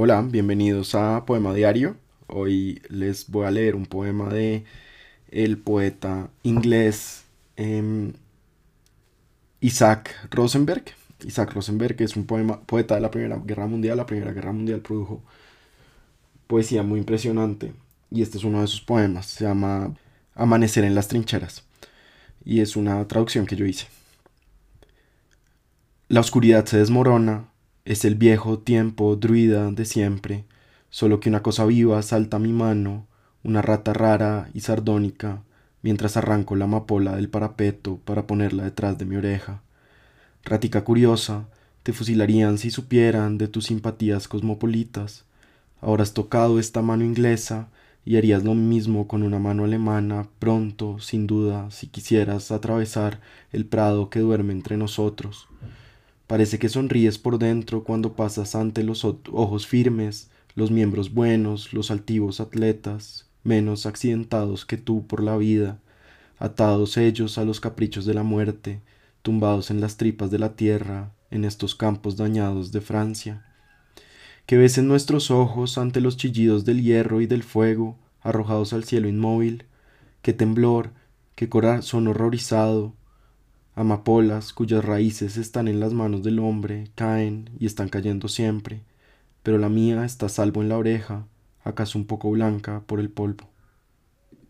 Hola, bienvenidos a Poema Diario. Hoy les voy a leer un poema de el poeta inglés em, Isaac Rosenberg. Isaac Rosenberg es un poema, poeta de la Primera Guerra Mundial. La Primera Guerra Mundial produjo poesía muy impresionante y este es uno de sus poemas. Se llama Amanecer en las trincheras y es una traducción que yo hice. La oscuridad se desmorona, es el viejo tiempo druida de siempre, solo que una cosa viva salta a mi mano, una rata rara y sardónica, mientras arranco la amapola del parapeto para ponerla detrás de mi oreja. Ratica curiosa, te fusilarían si supieran de tus simpatías cosmopolitas. Has tocado esta mano inglesa y harías lo mismo con una mano alemana pronto, sin duda, si quisieras atravesar el prado que duerme entre nosotros. Parece que sonríes por dentro cuando pasas ante los ojos firmes, los miembros buenos, los altivos atletas, menos accidentados que tú por la vida, atados ellos a los caprichos de la muerte, tumbados en las tripas de la tierra, en estos campos dañados de Francia. Que ves en nuestros ojos ante los chillidos del hierro y del fuego, arrojados al cielo inmóvil, qué temblor, qué corazón horrorizado, amapolas cuyas raíces están en las manos del hombre, caen y están cayendo siempre, pero la mía está salvo en la oreja, acaso un poco blanca por el polvo.